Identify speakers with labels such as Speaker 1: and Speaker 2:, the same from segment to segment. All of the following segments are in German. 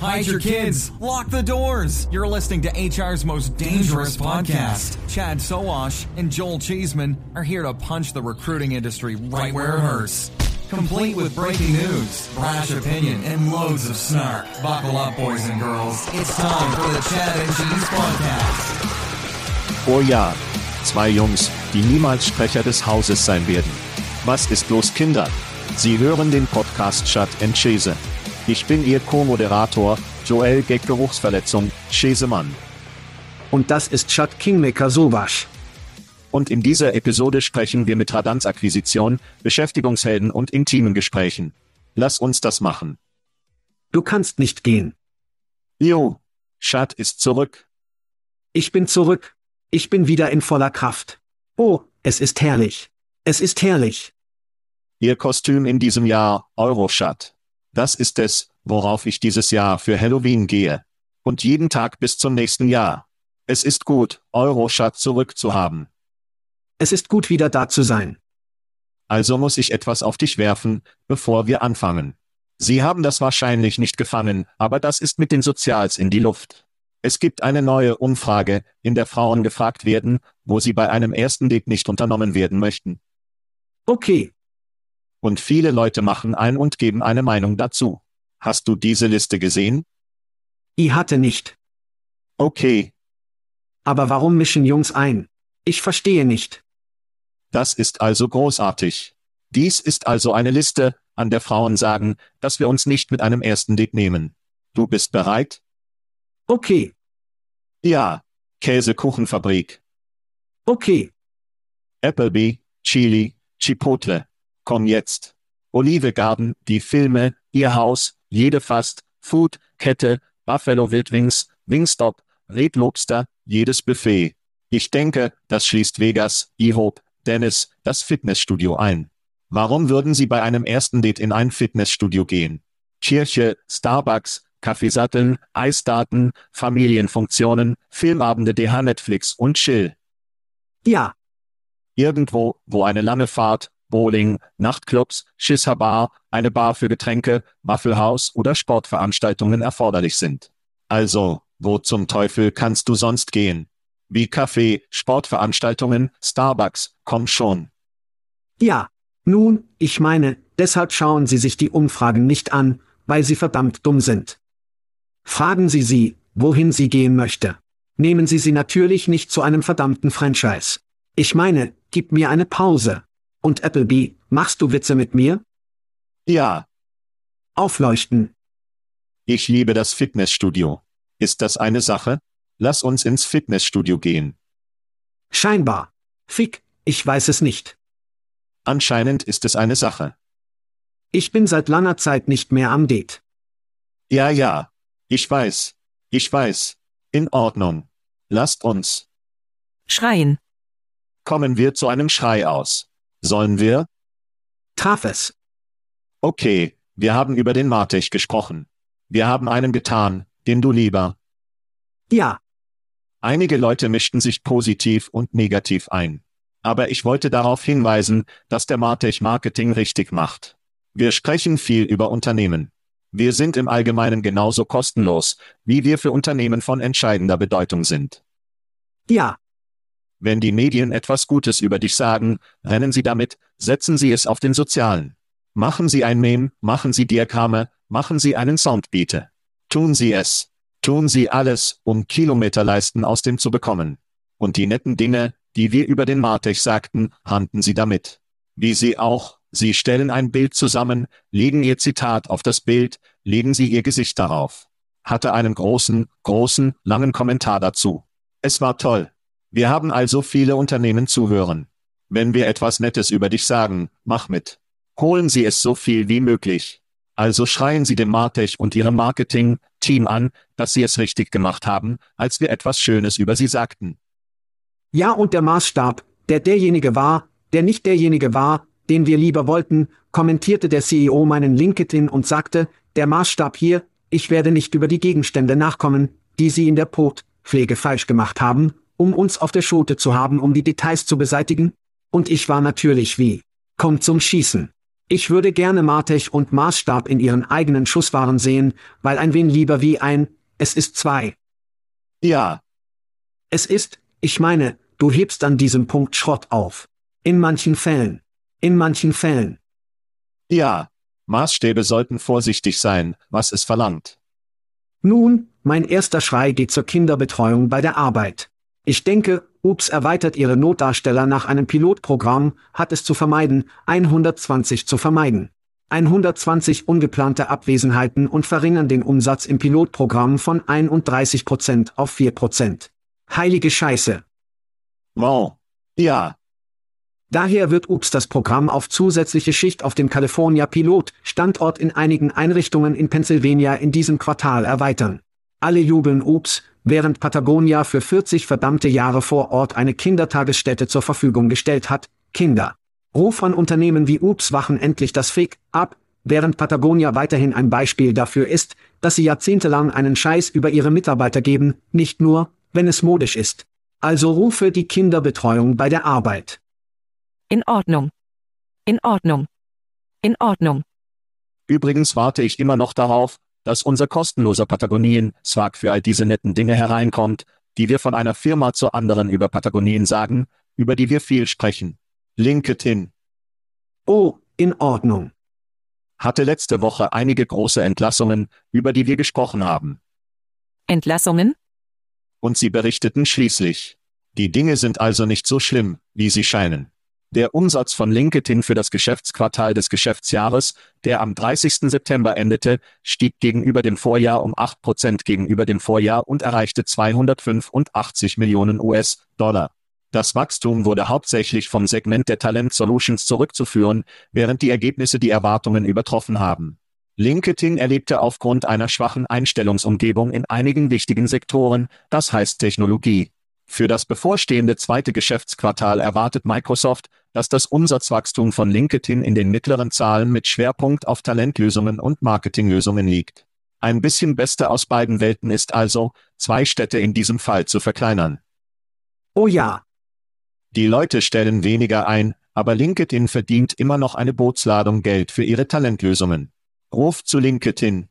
Speaker 1: Hide your kids. Lock the doors. You're listening to HR's most dangerous podcast. Chad Soash and Joel Cheeseman are here to punch the recruiting industry right where it hurts complete with breaking news, brash opinion, and loads of snark. Buckle up, boys and girls. It's time for the Chad and Cheese Podcast.
Speaker 2: Oh ja, zwei Jungs, die niemals Sprecher des Hauses sein werden. Was ist los, Kinder? Sie hören den Podcast Chat and Chese. Ich bin Ihr Co-Moderator, Joel Gag Geruchsverletzung, Chesemann.
Speaker 3: Und das ist Chat Kingmaker Sowasch.
Speaker 2: Und in dieser Episode sprechen wir mit Radanz-Akquisition, Beschäftigungshelden und intimen Gesprächen. Lass uns das machen.
Speaker 3: Du kannst nicht gehen.
Speaker 2: Jo, Schad ist zurück.
Speaker 3: Ich bin zurück. Ich bin wieder in voller Kraft. Oh, es ist herrlich. Es ist herrlich.
Speaker 2: Ihr Kostüm in diesem Jahr, Euroschat. Das ist es, worauf ich dieses Jahr für Halloween gehe. Und jeden Tag bis zum nächsten Jahr. Es ist gut, Euroschat zurückzuhaben.
Speaker 3: Es ist gut wieder da zu sein.
Speaker 2: Also muss ich etwas auf dich werfen, bevor wir anfangen. Sie haben das wahrscheinlich nicht gefangen, aber das ist mit den Sozials in die Luft. Es gibt eine neue Umfrage, in der Frauen gefragt werden, wo sie bei einem ersten Date nicht unternommen werden möchten.
Speaker 3: Okay.
Speaker 2: Und viele Leute machen ein und geben eine Meinung dazu. Hast du diese Liste gesehen?
Speaker 3: Ich hatte nicht.
Speaker 2: Okay.
Speaker 3: Aber warum mischen Jungs ein? Ich verstehe nicht.
Speaker 2: Das ist also großartig. Dies ist also eine Liste, an der Frauen sagen, dass wir uns nicht mit einem ersten Date nehmen. Du bist bereit?
Speaker 3: Okay.
Speaker 2: Ja. Käsekuchenfabrik.
Speaker 3: Okay.
Speaker 2: Applebee, Chili, Chipotle. Komm jetzt. Olive Garden, die Filme, ihr Haus, jede Fast, Food, Kette, Buffalo Wild Wings, Wingstop, Red Lobster, jedes Buffet. Ich denke, das schließt Vegas, IHOP, Dennis, das Fitnessstudio ein. Warum würden Sie bei einem ersten Date in ein Fitnessstudio gehen? Kirche, Starbucks, Kaffeesatteln, Eisdaten, Familienfunktionen, Filmabende DH Netflix und Chill.
Speaker 3: Ja.
Speaker 2: Irgendwo, wo eine lange Fahrt, Bowling, Nachtclubs, Schisserbar, eine Bar für Getränke, Waffelhaus oder Sportveranstaltungen erforderlich sind. Also, wo zum Teufel kannst du sonst gehen? Wie Kaffee, Sportveranstaltungen, Starbucks, komm schon.
Speaker 3: Ja. Nun, ich meine, deshalb schauen Sie sich die Umfragen nicht an, weil sie verdammt dumm sind. Fragen Sie sie, wohin sie gehen möchte. Nehmen Sie sie natürlich nicht zu einem verdammten Franchise. Ich meine, gib mir eine Pause. Und Applebee, machst du Witze mit mir?
Speaker 2: Ja.
Speaker 3: Aufleuchten.
Speaker 2: Ich liebe das Fitnessstudio. Ist das eine Sache? Lass uns ins Fitnessstudio gehen.
Speaker 3: Scheinbar. Fick, ich weiß es nicht.
Speaker 2: Anscheinend ist es eine Sache.
Speaker 3: Ich bin seit langer Zeit nicht mehr am Date.
Speaker 2: Ja, ja. Ich weiß. Ich weiß. In Ordnung. Lasst uns.
Speaker 4: Schreien.
Speaker 2: Kommen wir zu einem Schrei aus. Sollen wir?
Speaker 3: Traf es.
Speaker 2: Okay, wir haben über den Martech gesprochen. Wir haben einen getan, den du lieber.
Speaker 3: Ja,
Speaker 2: Einige Leute mischten sich positiv und negativ ein. Aber ich wollte darauf hinweisen, dass der Martech Marketing richtig macht. Wir sprechen viel über Unternehmen. Wir sind im Allgemeinen genauso kostenlos, wie wir für Unternehmen von entscheidender Bedeutung sind.
Speaker 3: ja,
Speaker 2: Wenn die Medien etwas Gutes über dich sagen, rennen sie damit, setzen sie es auf den Sozialen. Machen sie ein Meme, machen sie Diagramme, machen sie einen Soundbiete. Tun sie es. Tun sie alles, um Kilometerleisten aus dem zu bekommen. Und die netten Dinge, die wir über den Martech sagten, handeln sie damit. Wie sie auch, sie stellen ein Bild zusammen, legen ihr Zitat auf das Bild, legen sie ihr Gesicht darauf. Hatte einen großen, großen, langen Kommentar dazu. Es war toll. Wir haben also viele Unternehmen zuhören. Wenn wir etwas Nettes über dich sagen, mach mit. Holen Sie es so viel wie möglich. Also schreien Sie dem Martech und Ihrem Marketing-Team an, dass Sie es richtig gemacht haben, als wir etwas Schönes über Sie sagten.
Speaker 3: ja und der Maßstab, der derjenige war, der nicht derjenige war, den wir lieber wollten, kommentierte der CEO meinen LinkedIn und sagte, der Maßstab hier, ich werde nicht über die Gegenstände nachkommen, die Sie in der Portpflege falsch gemacht haben, um uns auf der Schote zu haben, um die Details zu beseitigen? Und ich war natürlich wie, kommt zum Schießen. Ich würde gerne Martech und Maßstab in ihren eigenen Schusswaren sehen, weil ein wen lieber wie ein, es ist zwei.
Speaker 2: Ja,
Speaker 3: Es ist, ich meine, du hebst an diesem Punkt Schrott auf. In manchen Fällen. In manchen Fällen.
Speaker 2: ja. Maßstäbe sollten vorsichtig sein, was es verlangt.
Speaker 3: Nun, mein erster Schrei geht zur Kinderbetreuung bei der Arbeit. Ich denke, Ups erweitert ihre Notdarsteller nach einem Pilotprogramm, hat es zu vermeiden, 120 zu vermeiden. 120 ungeplante Abwesenheiten und verringern den Umsatz im Pilotprogramm von 31% auf 4%. Heilige Scheiße.
Speaker 2: Wow. Ja,
Speaker 3: Daher wird UPS das Programm auf zusätzliche Schicht auf dem California Pilot Standort in einigen Einrichtungen in Pennsylvania in diesem Quartal erweitern. Alle jubeln UPS, während Patagonia für 40 verdammte Jahre vor Ort eine Kindertagesstätte zur Verfügung gestellt hat. Kinder. Ruf an Unternehmen wie UPS wachen endlich das Fick ab, während Patagonia weiterhin ein Beispiel dafür ist, dass sie jahrzehntelang einen Scheiß über ihre Mitarbeiter geben, nicht nur, wenn es modisch ist. Also rufe die Kinderbetreuung bei der Arbeit.
Speaker 4: In Ordnung. In Ordnung. In Ordnung.
Speaker 2: übrigens warte ich immer noch darauf, dass unser kostenloser Patagonien-Swag für all diese netten Dinge hereinkommt, die wir von einer Firma zur anderen über Patagonien sagen, über die wir viel sprechen. LinkedIn
Speaker 3: Oh, in Ordnung.
Speaker 2: hatte letzte Woche einige große Entlassungen, über die wir gesprochen haben.
Speaker 4: Entlassungen?
Speaker 2: Und sie berichteten schließlich. Die Dinge sind also nicht so schlimm, wie sie scheinen. Der Umsatz von LinkedIn für das Geschäftsquartal des Geschäftsjahres, der am 30. September endete, stieg gegenüber dem Vorjahr um 8% gegenüber dem Vorjahr und erreichte 285 Millionen US-Dollar. Das Wachstum wurde hauptsächlich vom Segment der Talent Solutions zurückzuführen, während die Ergebnisse die Erwartungen übertroffen haben. LinkedIn erlebte aufgrund einer schwachen Einstellungsumgebung in einigen wichtigen Sektoren, das heißt Technologie. Für das bevorstehende zweite Geschäftsquartal erwartet Microsoft, dass das Umsatzwachstum von LinkedIn in den mittleren Zahlen mit Schwerpunkt auf Talentlösungen und Marketinglösungen liegt. Ein bisschen Beste aus beiden Welten ist also, zwei Städte in diesem Fall zu verkleinern.
Speaker 3: Oh ja,
Speaker 2: Die Leute stellen weniger ein, aber LinkedIn verdient immer noch eine Bootsladung Geld für ihre Talentlösungen. Ruf zu LinkedIn.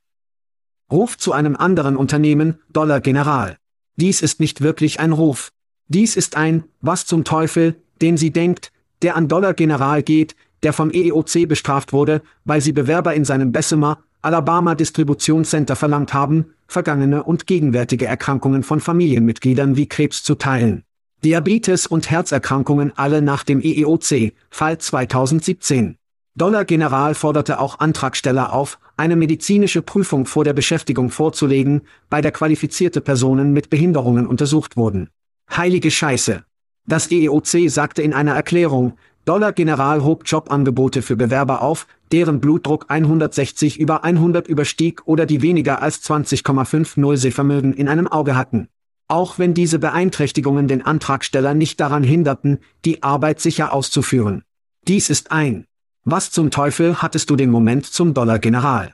Speaker 3: Ruf zu einem anderen Unternehmen, Dollar General. Dies ist nicht wirklich ein Ruf. Dies ist ein, was zum Teufel, den sie denkt, der an Dollar General geht, der vom EEOC bestraft wurde, weil sie Bewerber in seinem Bessemer, Alabama Distributionscenter verlangt haben, vergangene und gegenwärtige Erkrankungen von Familienmitgliedern wie Krebs zu teilen. Diabetes und Herzerkrankungen alle nach dem EEOC, Fall 2017. Dollar General forderte auch Antragsteller auf, eine medizinische Prüfung vor der Beschäftigung vorzulegen, bei der qualifizierte Personen mit Behinderungen untersucht wurden. Heilige Scheiße. Das EEOC sagte in einer Erklärung, Dollar General hob Jobangebote für Bewerber auf, deren Blutdruck 160 über 100 überstieg oder die weniger als 20,50 Sehvermögen in einem Auge hatten. Auch wenn diese Beeinträchtigungen den Antragsteller nicht daran hinderten, die Arbeit sicher auszuführen. Dies ist ein. Was zum Teufel hattest du den Moment zum Dollar General?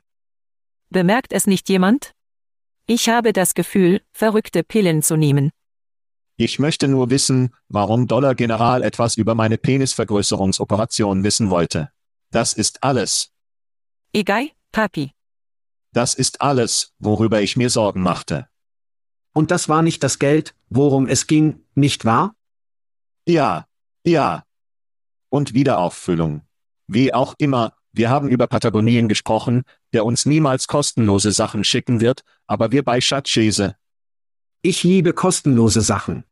Speaker 4: Bemerkt es nicht jemand? Ich habe das Gefühl, verrückte Pillen zu nehmen.
Speaker 2: Ich möchte nur wissen, warum Dollar General etwas über meine Penisvergrößerungsoperation wissen wollte. Das ist alles.
Speaker 4: Egal, Papi.
Speaker 2: Das ist alles, worüber ich mir Sorgen machte.
Speaker 3: Und das war nicht das Geld, worum es ging, nicht wahr?
Speaker 2: Ja, ja. Und Wiederauffüllung. Wie auch immer, wir haben über Patagonien gesprochen, der uns niemals kostenlose Sachen schicken wird, aber wir bei Schatzschäse.
Speaker 3: Ich liebe kostenlose Sachen.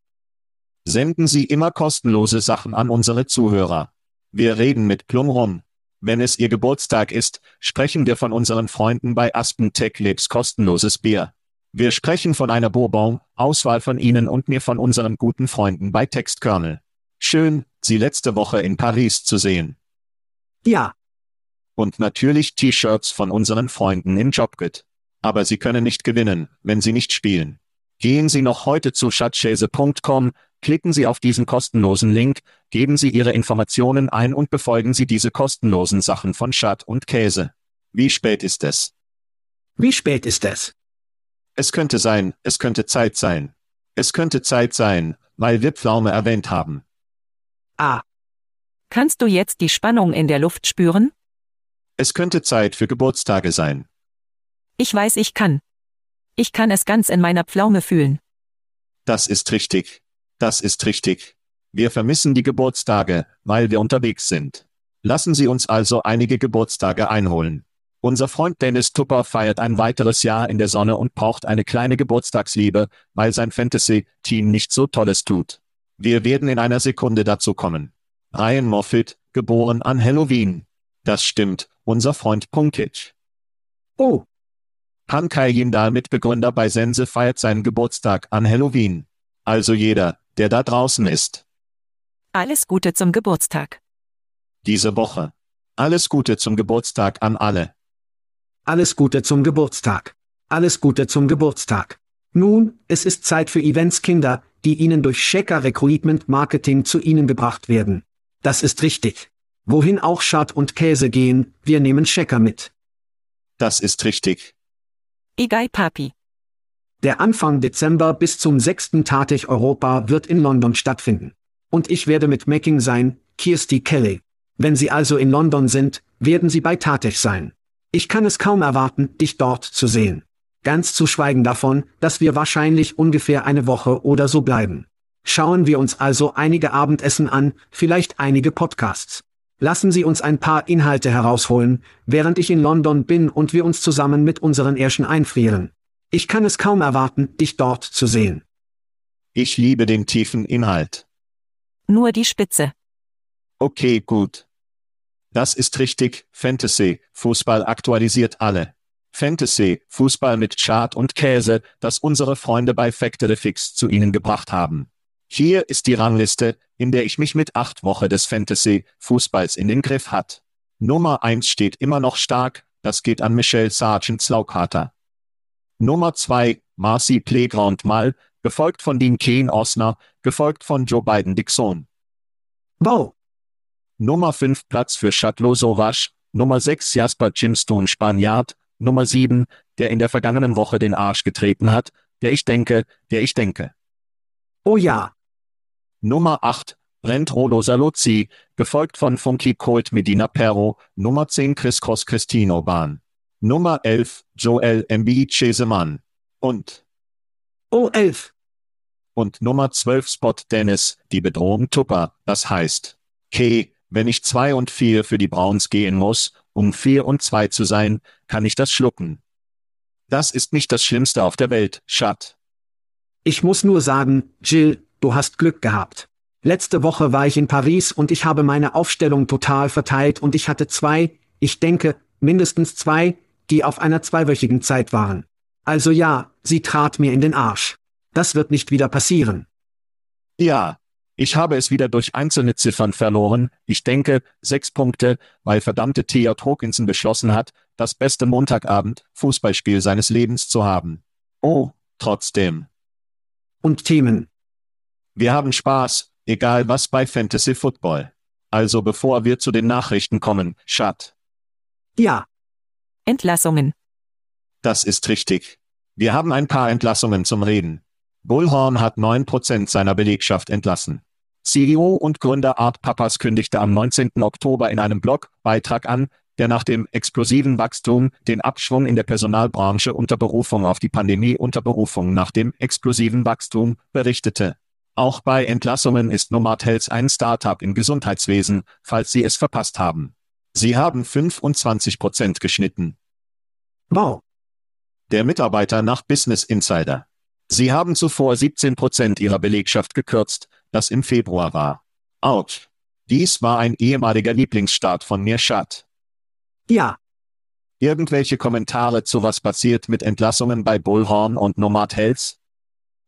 Speaker 2: Senden Sie immer kostenlose Sachen an unsere Zuhörer. Wir reden mit Plum rum. Wenn es Ihr Geburtstag ist, sprechen wir von unseren Freunden bei Aspen Tech Labs kostenloses Bier. Wir sprechen von einer Bourbon, Auswahl von Ihnen und mir von unseren guten Freunden bei Textkernel. Schön, Sie letzte Woche in Paris zu sehen.
Speaker 3: Ja,
Speaker 2: Und natürlich T-Shirts von unseren Freunden in Jobgit. Aber Sie können nicht gewinnen, wenn Sie nicht spielen. Gehen Sie noch heute zu schatzschäse.com, klicken Sie auf diesen kostenlosen Link, geben Sie Ihre Informationen ein und befolgen Sie diese kostenlosen Sachen von Schat und Käse. Wie spät ist es?
Speaker 3: wie spät ist es?
Speaker 2: Es könnte sein, es könnte Zeit sein. Es könnte Zeit sein, weil wir Pflaume erwähnt haben.
Speaker 3: Ah,
Speaker 4: Kannst du jetzt die Spannung in der Luft spüren?
Speaker 2: Es könnte Zeit für Geburtstage sein.
Speaker 4: Ich weiß, ich kann. Ich kann es ganz in meiner Pflaume fühlen.
Speaker 2: Das ist richtig. Das ist richtig. Wir vermissen die Geburtstage, weil wir unterwegs sind. Lassen Sie uns also einige Geburtstage einholen. Unser Freund Dennis Tupper feiert ein weiteres Jahr in der Sonne und braucht eine kleine Geburtstagsliebe, weil sein Fantasy-Team nicht so Tolles tut. Wir werden in einer Sekunde dazu kommen. Ryan Moffitt, geboren an Halloween. Das stimmt, unser Freund Punkic.
Speaker 3: oh,
Speaker 2: Pankaj Jindal Mitbegründer bei Sense feiert seinen Geburtstag an Halloween. Also jeder, der da draußen ist.
Speaker 4: Alles Gute zum Geburtstag.
Speaker 2: Diese Woche. Alles Gute zum Geburtstag an alle.
Speaker 3: alles Gute zum Geburtstag. Alles Gute zum Geburtstag. Nun, es ist Zeit für Events Kinder, die Ihnen durch Checker Recruitment Marketing zu Ihnen gebracht werden. Das ist richtig. Wohin auch Schad und Käse gehen, wir nehmen Checker mit.
Speaker 2: Das ist richtig.
Speaker 4: Egal, Papi.
Speaker 3: Der Anfang Dezember bis zum 6. Tatech Europa wird in London stattfinden. Und ich werde mit Macking sein, Kirsty Kelly. Wenn Sie also in London sind, werden Sie bei Tatech sein. Ich kann es kaum erwarten, dich dort zu sehen. Ganz zu schweigen davon, dass wir wahrscheinlich ungefähr eine Woche oder so bleiben. Schauen wir uns also einige Abendessen an, vielleicht einige Podcasts. Lassen Sie uns ein paar Inhalte herausholen, während ich in London bin und wir uns zusammen mit unseren Ärschen einfrieren. Ich kann es kaum erwarten, dich dort zu sehen.
Speaker 2: Ich liebe den tiefen Inhalt.
Speaker 4: Nur die Spitze.
Speaker 2: Okay, gut. Das ist richtig, Fantasy, Fußball aktualisiert alle. Fantasy, Fußball mit Chart und Käse, das unsere Freunde bei Factory Fix zu Ihnen gebracht haben. Hier ist die Rangliste, in der ich mich mit acht Wochen des Fantasy, Fußballs in den Griff hat. Nummer eins steht immer noch stark, das geht an Michelle Sargent Slaughter. Nummer zwei, Marcy Playground Mal, gefolgt von Dean Kane Osner, gefolgt von Joe Biden Dixon.
Speaker 3: Wow,
Speaker 2: Nummer 5 Platz für Chatlo Sauvage, Nummer 6 Jasper Jimstone Spaniard, Nummer 7, der in der vergangenen Woche den Arsch getreten hat, der ich denke, der ich denke.
Speaker 3: oh ja,
Speaker 2: Nummer 8, Brent Rolo Saluzzi, gefolgt von Funky Colt Medina Perro, Nummer 10 Chris Cross Cristino Bahn. Nummer 11, Joel Embiid Chesemann. Und,
Speaker 3: oh elf,
Speaker 2: und Nummer 12 Spot Dennis, die Bedrohung Tupper, das heißt, okay, wenn ich 2 und 4 für die Browns gehen muss, um 4 und 2 zu sein, kann ich das schlucken. Das ist nicht das Schlimmste auf der Welt, Schat.
Speaker 3: Ich muss nur sagen, Jill, du hast Glück gehabt. Letzte Woche war ich in Paris und ich habe meine Aufstellung total verteilt und ich hatte zwei, ich denke, mindestens zwei, die auf einer zweiwöchigen Zeit waren. Also ja, sie trat mir in den Arsch. Das wird nicht wieder passieren.
Speaker 2: Ja, Ich habe es wieder durch einzelne Ziffern verloren, ich denke, sechs Punkte, weil verdammte T.J. Hawkinson beschlossen hat, das beste Montagabend, Fußballspiel seines Lebens zu haben. Oh, trotzdem.
Speaker 3: Und Themen.
Speaker 2: Wir haben Spaß, egal was bei Fantasy Football. Also bevor wir zu den Nachrichten kommen, Schat.
Speaker 3: Ja,
Speaker 4: Entlassungen.
Speaker 2: Das ist richtig. Wir haben ein paar Entlassungen zum Reden. Bullhorn hat 9% seiner Belegschaft entlassen. CEO und Gründer Art Papas kündigte am 19. Oktober in einem Blogbeitrag an, der nach dem explosiven Wachstum den Abschwung in der Personalbranche unter Berufung auf die Pandemie unter Berufung nach dem explosiven Wachstum berichtete. Auch bei Entlassungen ist Nomad Health ein Startup im Gesundheitswesen, falls Sie es verpasst haben. Sie haben 25 Prozent geschnitten.
Speaker 3: wow.
Speaker 2: Der Mitarbeiter nach Business Insider. Sie haben zuvor 17 Prozent ihrer Belegschaft gekürzt, das im Februar war. Autsch. Dies war ein ehemaliger Lieblingsstaat von Mirschat.
Speaker 3: Ja,
Speaker 2: Irgendwelche Kommentare zu was passiert mit Entlassungen bei Bullhorn und Nomad Health?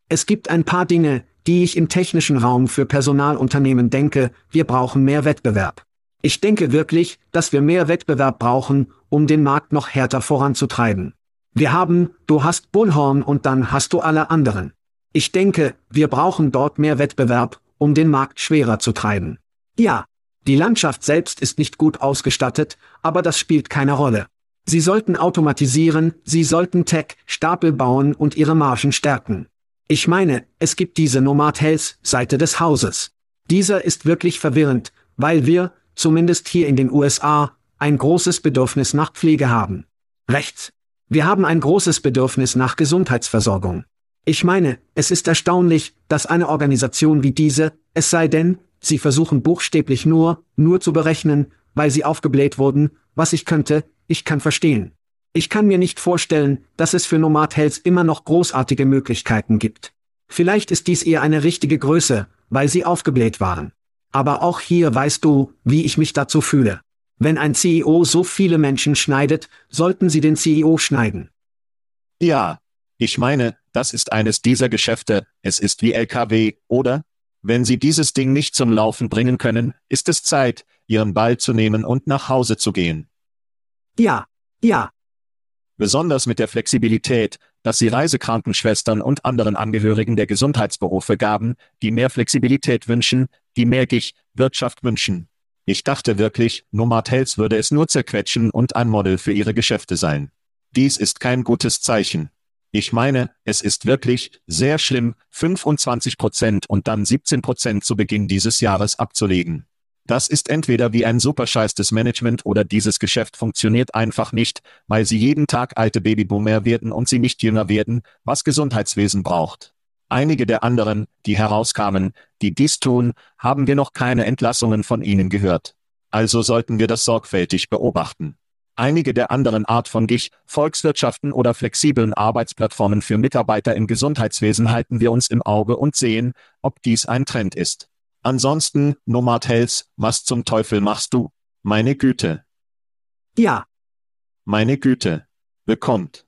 Speaker 3: es gibt ein paar Dinge, die ich im technischen Raum für Personalunternehmen denke, wir brauchen mehr Wettbewerb. Ich denke wirklich, dass wir mehr Wettbewerb brauchen, um den Markt noch härter voranzutreiben. Wir haben, du hast Bullhorn und dann hast du alle anderen. Ich denke, wir brauchen dort mehr Wettbewerb, um den Markt schwerer zu treiben. Ja, die Landschaft selbst ist nicht gut ausgestattet, aber das spielt keine Rolle. Sie sollten automatisieren, sie sollten Tech-Stapel bauen und ihre Margen stärken. Ich meine, es gibt diese Nomad Health Seite des Hauses. Dieser ist wirklich verwirrend, weil wir, zumindest hier in den USA, ein großes Bedürfnis nach Pflege haben. Rechts. Wir haben ein großes Bedürfnis nach Gesundheitsversorgung. Ich meine, es ist erstaunlich, dass eine Organisation wie diese, es sei denn, sie versuchen buchstäblich nur, nur zu berechnen, weil sie aufgebläht wurden, was ich könnte, ich kann verstehen. Ich kann mir nicht vorstellen, dass es für Nomad Health immer noch großartige Möglichkeiten gibt. Vielleicht ist dies eher eine richtige Größe, weil sie aufgebläht waren. Aber auch hier weißt du, wie ich mich dazu fühle. Wenn ein CEO so viele Menschen schneidet, sollten sie den CEO schneiden.
Speaker 2: Ja. Ich meine, das ist eines dieser Geschäfte, es ist wie LKW, oder? Wenn Sie dieses Ding nicht zum Laufen bringen können, ist es Zeit, Ihren Ball zu nehmen und nach Hause zu gehen.
Speaker 3: Ja, ja,
Speaker 2: Besonders mit der Flexibilität, dass Sie Reisekrankenschwestern und anderen Angehörigen der Gesundheitsberufe gaben, die mehr Flexibilität wünschen, die mehr Gich, Wirtschaft wünschen. Ich dachte wirklich, Nomad Health würde es nur zerquetschen und ein Model für ihre Geschäfte sein. Dies ist kein gutes Zeichen. Ich meine, es ist wirklich sehr schlimm, 25 Prozent und dann 17 Prozent zu Beginn dieses Jahres abzulegen. Das ist entweder wie ein superscheiß des Management oder dieses Geschäft funktioniert einfach nicht, weil sie jeden Tag alte Babyboomer werden und sie nicht jünger werden, was Gesundheitswesen braucht. Einige der anderen, die herauskamen, die dies tun, haben wir noch keine Entlassungen von ihnen gehört. Also sollten wir das sorgfältig beobachten. Einige der anderen Art von GIG, Volkswirtschaften oder flexiblen Arbeitsplattformen für Mitarbeiter im Gesundheitswesen halten wir uns im Auge und sehen, ob dies ein Trend ist. Ansonsten, Nomad Health, was zum Teufel machst du? Meine Güte,
Speaker 3: ja.
Speaker 2: meine Güte. Bekommt.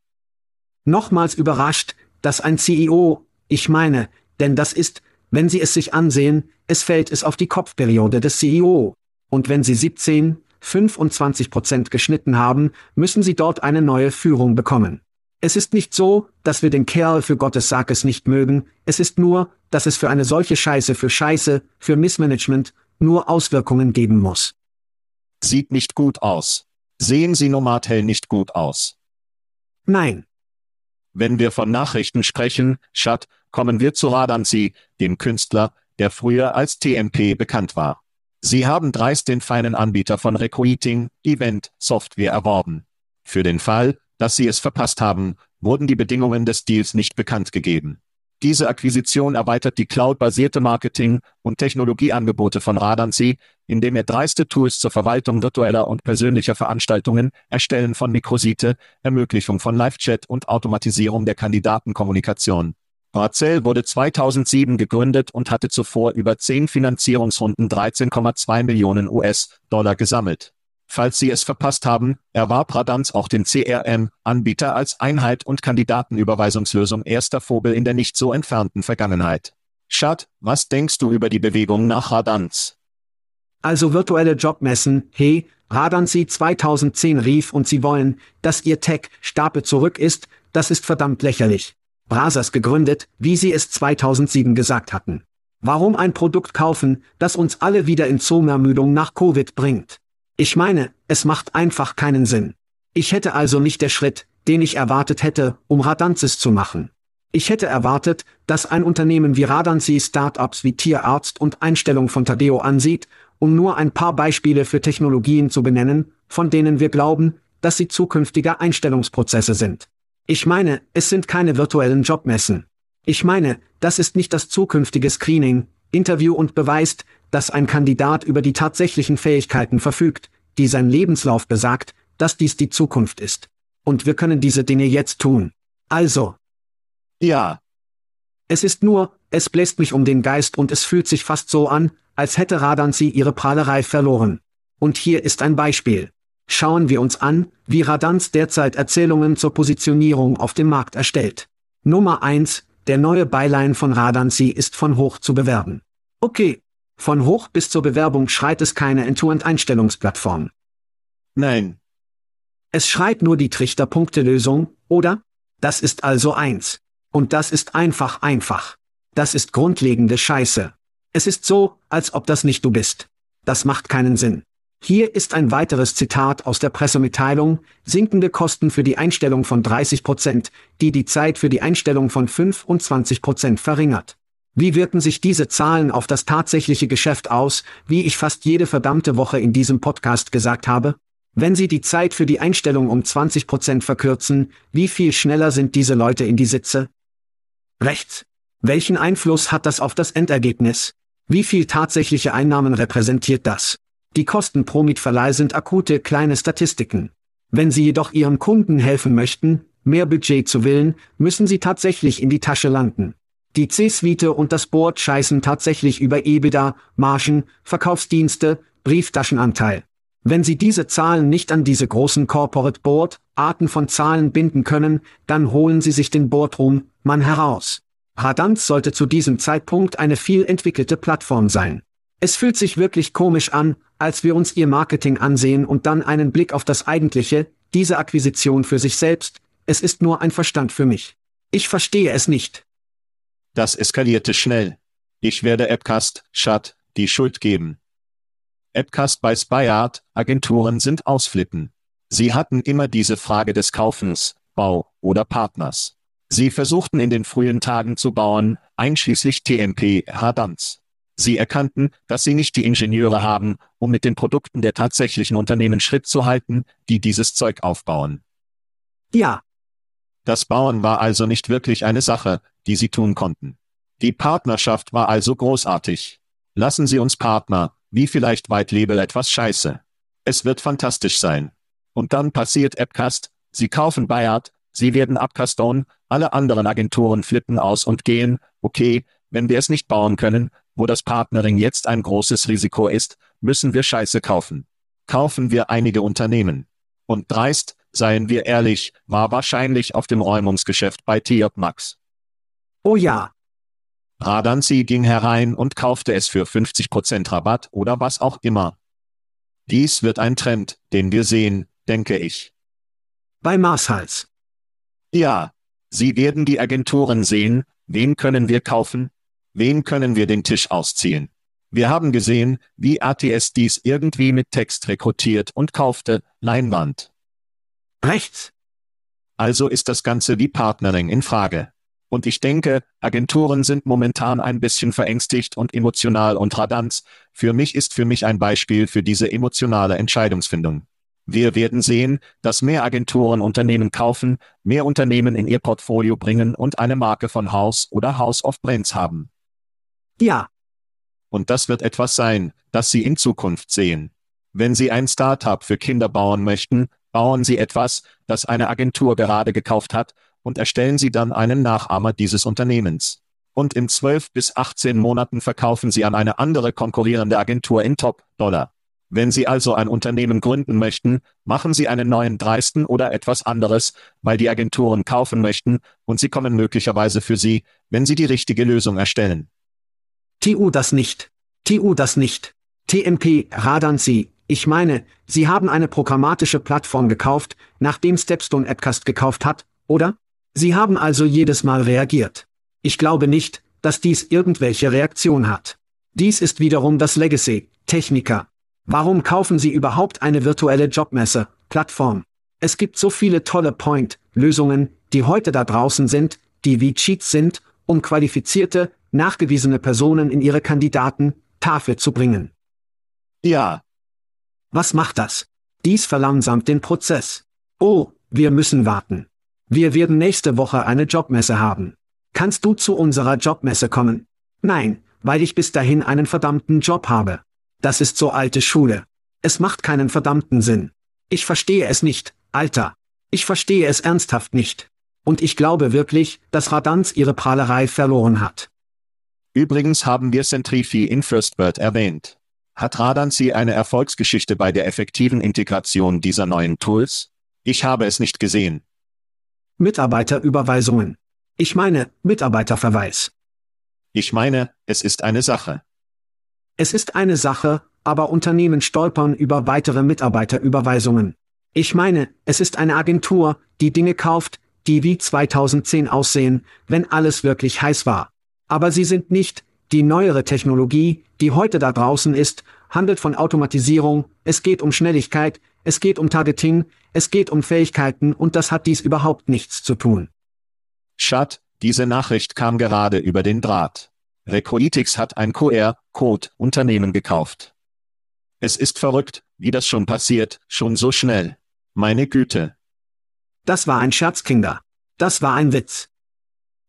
Speaker 3: Nochmals überrascht, dass ein CEO, ich meine, denn das ist, wenn Sie es sich ansehen, es fällt es auf die Kopfperiode des CEO. Und wenn Sie 17, 25 Prozent geschnitten haben, müssen Sie dort eine neue Führung bekommen. Es ist nicht so, dass wir den Kerl für Gottes Sakes nicht mögen, es ist nur, dass es für eine solche Scheiße für Scheiße, für Missmanagement, nur Auswirkungen geben muss.
Speaker 2: Sieht nicht gut aus. Sehen Sie Nomad Hell nicht gut aus.
Speaker 3: Nein,
Speaker 2: Wenn wir von Nachrichten sprechen, Schat, kommen wir zu Radanzi, dem Künstler, der früher als TMP bekannt war. Sie haben dreist den feinen Anbieter von Recruiting, Event, Software erworben. Für den Fall, dass Sie es verpasst haben, wurden die Bedingungen des Deals nicht bekannt gegeben. Diese Akquisition erweitert die cloud-basierte Marketing- und Technologieangebote von Radanzi, indem er dreiste Tools zur Verwaltung virtueller und persönlicher Veranstaltungen, Erstellen von Mikrosite, Ermöglichung von Live-Chat und Automatisierung der Kandidatenkommunikation. Marcel wurde 2007 gegründet und hatte zuvor über 10 Finanzierungsrunden 13,2 Millionen US-Dollar gesammelt. Falls Sie es verpasst haben, erwarb Radanz auch den CRM-Anbieter als Einheit und Kandidatenüberweisungslösung erster Vogel in der nicht so entfernten Vergangenheit. Schad, was denkst du über die Bewegung nach Radanz?
Speaker 3: Also virtuelle Jobmessen, hey, Radanzi 2010 rief und sie wollen, dass ihr Tech-Stapel zurück ist, das ist verdammt lächerlich. Brasers gegründet, wie sie es 2007 gesagt hatten. Warum ein Produkt kaufen, das uns alle wieder in Zomermüdung nach Covid bringt? Ich meine, es macht einfach keinen Sinn. Ich hätte also nicht der Schritt, den ich erwartet hätte, um Radanzis zu machen. Ich hätte erwartet, dass ein Unternehmen wie Radanzi Startups wie Tierarzt und Einstellung von Tadeo ansieht um nur ein paar Beispiele für Technologien zu benennen, von denen wir glauben, dass sie zukünftige Einstellungsprozesse sind. Ich meine, es sind keine virtuellen Jobmessen. Ich meine, das ist nicht das zukünftige Screening, Interview und beweist, dass ein Kandidat über die tatsächlichen Fähigkeiten verfügt, die sein Lebenslauf besagt, dass dies die Zukunft ist. Und wir können diese Dinge jetzt tun. Also.
Speaker 2: Ja.
Speaker 3: Es ist nur, es bläst mich um den Geist und es fühlt sich fast so an, als hätte Radanzi ihre Prahlerei verloren. Und hier ist ein Beispiel. Schauen wir uns an, wie Radans derzeit Erzählungen zur Positionierung auf dem Markt erstellt. Nummer 1, der neue Beilein von Radanzi ist von hoch zu bewerben. Okay. Von hoch bis zur Bewerbung schreit es keine End-to-End-Einstellungsplattform.
Speaker 2: Nein.
Speaker 3: Es schreit nur die Trichterpunktelösung, oder? Das ist also eins. Und das ist einfach einfach. Das ist grundlegende Scheiße. Es ist so, als ob das nicht du bist. Das macht keinen Sinn. Hier ist ein weiteres Zitat aus der Pressemitteilung, sinkende Kosten für die Einstellung von 30 Prozent, die die Zeit für die Einstellung von 25 Prozent verringert. Wie wirken sich diese Zahlen auf das tatsächliche Geschäft aus, wie ich fast jede verdammte Woche in diesem Podcast gesagt habe? Wenn Sie die Zeit für die Einstellung um 20 Prozent verkürzen, wie viel schneller sind diese Leute in die Sitze? Rechts. Welchen Einfluss hat das auf das Endergebnis? Wie viel tatsächliche Einnahmen repräsentiert das? Die Kosten pro Mietverleih sind akute kleine Statistiken. Wenn Sie jedoch Ihren Kunden helfen möchten, mehr Budget zu willen, müssen Sie tatsächlich in die Tasche landen. Die C-Suite und das Board scheißen tatsächlich über EBITDA, Margen, Verkaufsdienste, Brieftaschenanteil. Wenn Sie diese Zahlen nicht an diese großen Corporate Board, Arten von Zahlen binden können, dann holen Sie sich den Boardroom, Mann heraus. Radanz sollte zu diesem Zeitpunkt eine viel entwickelte Plattform sein. Es fühlt sich wirklich komisch an, als wir uns ihr Marketing ansehen und dann einen Blick auf das eigentliche, diese Akquisition für sich selbst, es ist nur ein Verstand für mich. Ich verstehe es nicht.
Speaker 2: Das eskalierte schnell. Ich werde Appcast, Chat, die Schuld geben. Appcast bei Spyart, Agenturen sind ausflippen. Sie hatten immer diese Frage des Kaufens, Bau oder Partners. Sie versuchten in den frühen Tagen zu bauen, einschließlich TMP Hadans. Sie erkannten, dass sie nicht die Ingenieure haben, um mit den Produkten der tatsächlichen Unternehmen Schritt zu halten, die dieses Zeug aufbauen.
Speaker 3: Ja.
Speaker 2: Das Bauen war also nicht wirklich eine Sache, die sie tun konnten. Die Partnerschaft war also großartig. Lassen Sie uns Partner, wie vielleicht White Label etwas scheiße. Es wird fantastisch sein. Und dann passiert Appcast, Sie kaufen Bayard, Sie werden abkastonen, alle anderen Agenturen flippen aus und gehen, okay, wenn wir es nicht bauen können, wo das Partnering jetzt ein großes Risiko ist, müssen wir Scheiße kaufen. Kaufen wir einige Unternehmen. Und dreist, seien wir ehrlich, war wahrscheinlich auf dem Räumungsgeschäft bei Tiop Max.
Speaker 3: Oh ja.
Speaker 2: Radanzi ging herein und kaufte es für 50% Rabatt oder was auch immer. Dies wird ein Trend, den wir sehen, denke ich.
Speaker 3: Bei Marshals.
Speaker 2: Ja. Sie werden die Agenturen sehen, wen können wir kaufen? Wen können wir den Tisch ausziehen? Wir haben gesehen, wie ATS dies irgendwie mit Text rekrutiert und kaufte, Leinwand.
Speaker 3: Rechts.
Speaker 2: Also ist das Ganze wie Partnering in Frage. Und ich denke, Agenturen sind momentan ein bisschen verängstigt und emotional und Radanz. Für mich ist für mich ein Beispiel für diese emotionale Entscheidungsfindung. Wir werden sehen, dass mehr Agenturen Unternehmen kaufen, mehr Unternehmen in ihr Portfolio bringen und eine Marke von House oder House of Brands haben.
Speaker 3: Ja.
Speaker 2: Und das wird etwas sein, das Sie in Zukunft sehen. Wenn Sie ein Startup für Kinder bauen möchten, bauen Sie etwas, das eine Agentur gerade gekauft hat, und erstellen Sie dann einen Nachahmer dieses Unternehmens. Und in 12 bis 18 Monaten verkaufen Sie an eine andere konkurrierende Agentur in Top-Dollar. Wenn Sie also ein Unternehmen gründen möchten, machen Sie einen neuen Dreisten oder etwas anderes, weil die Agenturen kaufen möchten, und sie kommen möglicherweise für Sie, wenn Sie die richtige Lösung erstellen.
Speaker 3: TU das nicht. TU das nicht. TMP, radern Sie, ich meine, Sie haben eine programmatische Plattform gekauft, nachdem Stepstone Appcast gekauft hat, oder? Sie haben also jedes Mal reagiert. Ich glaube nicht, dass dies irgendwelche Reaktion hat. Dies ist wiederum das Legacy, Techniker. Warum kaufen Sie überhaupt eine virtuelle Jobmesse, Plattform? Es gibt so viele tolle Point-Lösungen, die heute da draußen sind, die wie Cheats sind, um qualifizierte, nachgewiesene Personen in ihre Kandidaten, Tafel zu bringen.
Speaker 2: Ja.
Speaker 3: Was macht das? Dies verlangsamt den Prozess. Oh, wir müssen warten. Wir werden nächste Woche eine Jobmesse haben. Kannst du zu unserer Jobmesse kommen? Nein, weil ich bis dahin einen verdammten Job habe. Das ist so alte Schule. Es macht keinen verdammten Sinn. Ich verstehe es nicht, Alter. Ich verstehe es ernsthaft nicht. Und ich glaube wirklich, dass Radanz ihre Prahlerei verloren hat.
Speaker 2: Übrigens haben wir Centrifi in FirstBird erwähnt. Hat Radanzi eine Erfolgsgeschichte bei der effektiven Integration dieser neuen Tools? Ich habe es nicht gesehen.
Speaker 3: Mitarbeiterüberweisungen. Ich meine, Mitarbeiterverweis.
Speaker 2: Ich meine, es ist eine Sache.
Speaker 3: Es ist eine Sache, aber Unternehmen stolpern über weitere Mitarbeiterüberweisungen. Ich meine, es ist eine Agentur, die Dinge kauft, die wie 2010 aussehen, wenn alles wirklich heiß war. Aber sie sind nicht, die neuere Technologie, die heute da draußen ist, handelt von Automatisierung, es geht um Schnelligkeit, es geht um Targeting, es geht um Fähigkeiten und das hat dies überhaupt nichts zu tun.
Speaker 2: Schad, diese Nachricht kam gerade über den Draht. Recruitix hat ein QR-Code-Unternehmen gekauft. Es ist verrückt, wie das schon passiert, schon so schnell. Meine Güte.
Speaker 3: Das war ein Scherz, Kinder. Das war ein Witz.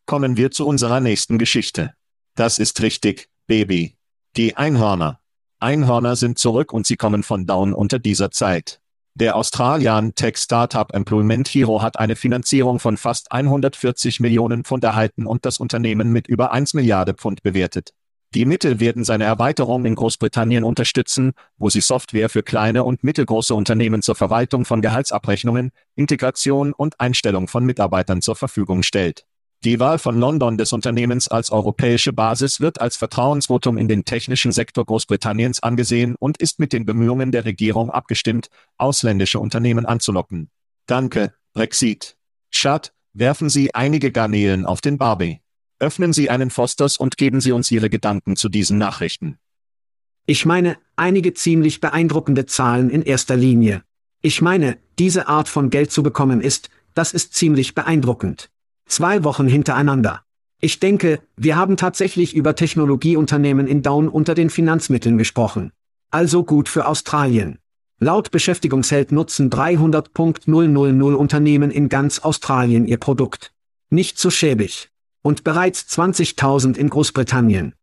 Speaker 2: Kommen wir zu unserer nächsten Geschichte. Das ist richtig, Baby. Die Einhörner. Einhörner sind zurück und sie kommen von down unter dieser Zeit. Der Australian Tech Startup Employment Hero hat eine Finanzierung von fast 140 Millionen Pfund erhalten und das Unternehmen mit über 1 Milliarde Pfund bewertet. Die Mittel werden seine Erweiterung in Großbritannien unterstützen, wo sie Software für kleine und mittelgroße Unternehmen zur Verwaltung von Gehaltsabrechnungen, Integration und Einstellung von Mitarbeitern zur Verfügung stellt. Die Wahl von London des Unternehmens als europäische Basis wird als Vertrauensvotum in den technischen Sektor Großbritanniens angesehen und ist mit den Bemühungen der Regierung abgestimmt, ausländische Unternehmen anzulocken. Danke, Brexit. Schad, werfen Sie einige Garnelen auf den Barbie. Öffnen Sie einen Fosters und geben Sie uns Ihre Gedanken zu diesen Nachrichten.
Speaker 3: Ich meine, einige ziemlich beeindruckende Zahlen in erster Linie. Ich meine, diese Art von Geld zu bekommen ist, das ist ziemlich beeindruckend. Zwei Wochen hintereinander. Ich denke, wir haben tatsächlich über Technologieunternehmen in Down unter den Finanzmitteln gesprochen. Also gut für Australien. Laut Beschäftigungsheld nutzen 300.000 Unternehmen in ganz Australien ihr Produkt. Nicht so schäbig. Und bereits 20.000 in Großbritannien.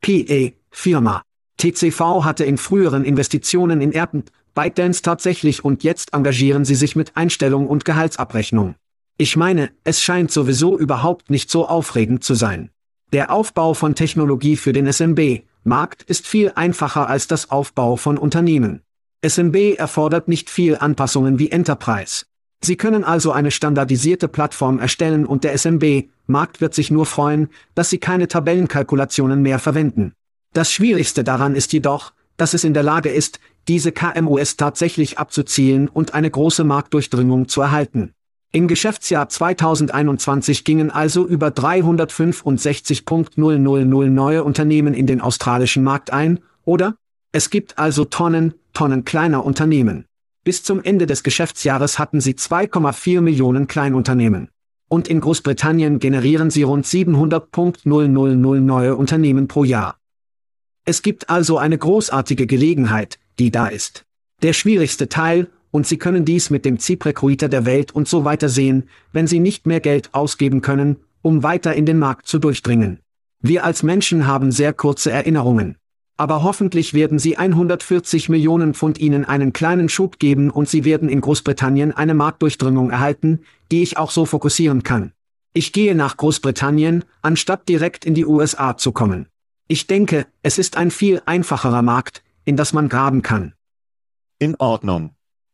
Speaker 3: PA, Firma. TCV hatte in früheren Investitionen in Erden, ByteDance tatsächlich und jetzt engagieren sie sich mit Einstellung und Gehaltsabrechnung. Ich meine, es scheint sowieso überhaupt nicht so aufregend zu sein. Der Aufbau von Technologie für den SMB-Markt ist viel einfacher als das Aufbau von Unternehmen. SMB erfordert nicht viel Anpassungen wie Enterprise. Sie können also eine standardisierte Plattform erstellen und der SMB-Markt wird sich nur freuen, dass Sie keine Tabellenkalkulationen mehr verwenden. Das Schwierigste daran ist jedoch, dass es in der Lage ist, diese KMUS tatsächlich abzuzielen und eine große Marktdurchdringung zu erhalten. Im Geschäftsjahr 2021 gingen also über 365.000 neue Unternehmen in den australischen Markt ein, oder? Es gibt also Tonnen, Tonnen kleiner Unternehmen. Bis zum Ende des Geschäftsjahres hatten sie 2,4 Millionen Kleinunternehmen. Und in Großbritannien generieren sie rund 700.000 neue Unternehmen pro Jahr. Es gibt also eine großartige Gelegenheit, die da ist. Der schwierigste Teil, und Sie können dies mit dem ZIP-Recruiter der Welt und so weiter sehen, wenn Sie nicht mehr Geld ausgeben können, um weiter in den Markt zu durchdringen. Wir als Menschen haben sehr kurze Erinnerungen. Aber hoffentlich werden Sie 140 Millionen Pfund Ihnen einen kleinen Schub geben und Sie werden in Großbritannien eine Marktdurchdringung erhalten, die ich auch so fokussieren kann. Ich gehe nach Großbritannien, anstatt direkt in die USA zu kommen. Ich denke, es ist ein viel einfacherer Markt, in das man graben kann.
Speaker 2: In Ordnung.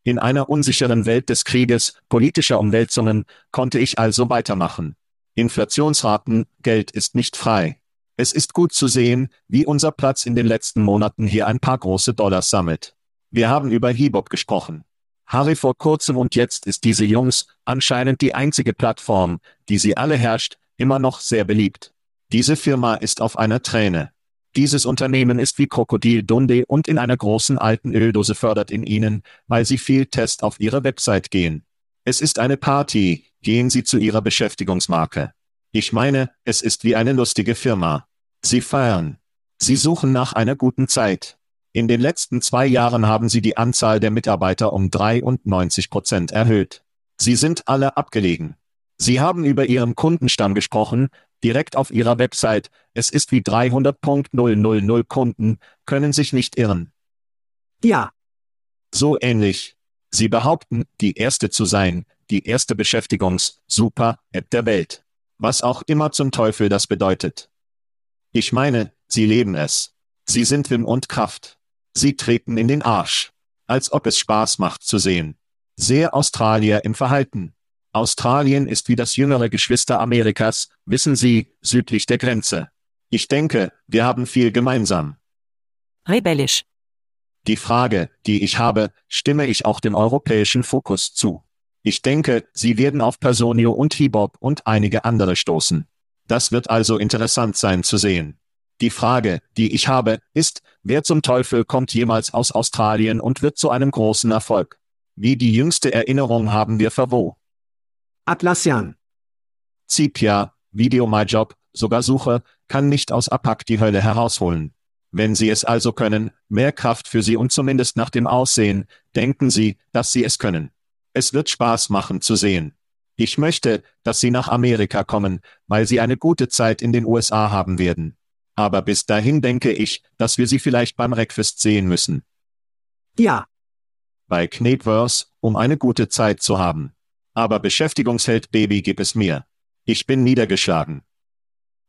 Speaker 2: In einer unsicheren Welt des Krieges, politischer Umwälzungen, konnte ich also weitermachen. Inflationsraten, Geld ist nicht frei. Es ist gut zu sehen, wie unser Platz in den letzten Monaten hier ein paar große Dollars sammelt. Wir haben über Hebob gesprochen. Harry vor kurzem und jetzt ist diese Jungs, anscheinend die einzige Plattform, die sie alle herrscht, immer noch sehr beliebt. Diese Firma ist auf einer Träne. Dieses Unternehmen ist wie Krokodil Dundee und in einer großen alten Öldose fördert in ihnen, weil sie viel Test auf ihre Website gehen. Es ist eine Party, gehen Sie zu Ihrer Beschäftigungsmarke. Ich meine, es ist wie eine lustige Firma. Sie feiern. Sie suchen nach einer guten Zeit. In den letzten zwei Jahren haben sie die Anzahl der Mitarbeiter um 93 Prozent erhöht. Sie sind alle abgelegen. Sie haben über Ihren Kundenstamm gesprochen, direkt auf Ihrer Website. Es ist wie 300.000 Kunden, können sich nicht irren.
Speaker 3: Ja.
Speaker 2: So ähnlich. Sie behaupten, die erste zu sein, die erste Beschäftigungs-Super-App der Welt. Was auch immer zum Teufel das bedeutet. Ich meine, sie leben es. Sie sind Wim und Kraft. Sie treten in den Arsch. Als ob es Spaß macht zu sehen. Sehr Australier im Verhalten. Australien ist wie das jüngere Geschwister Amerikas, wissen Sie, südlich der Grenze. Ich denke, wir haben viel gemeinsam.
Speaker 4: Rebellisch.
Speaker 2: Die Frage, die ich habe, stimme ich auch dem europäischen Fokus zu. Ich denke, Sie werden auf Personio und Hibop und einige andere stoßen. Das wird also interessant sein zu sehen. Die Frage, die ich habe, ist, wer zum Teufel kommt jemals aus Australien und wird zu einem großen Erfolg? Wie die jüngste Erinnerung haben wir verwo?
Speaker 3: Atlassian.
Speaker 2: Zipia, Video My Job, sogar Suche, kann nicht aus APAC die Hölle herausholen. Wenn Sie es also können, mehr Kraft für Sie und zumindest nach dem Aussehen, denken Sie, dass Sie es können. Es wird Spaß machen zu sehen. Ich möchte, dass Sie nach Amerika kommen, weil Sie eine gute Zeit in den USA haben werden. Aber bis dahin denke ich, dass wir Sie vielleicht beim Breakfast sehen müssen.
Speaker 3: Ja.
Speaker 2: Bei Knetverse, um eine gute Zeit zu haben. Aber Beschäftigungsheld Baby gib es mir. Ich bin niedergeschlagen.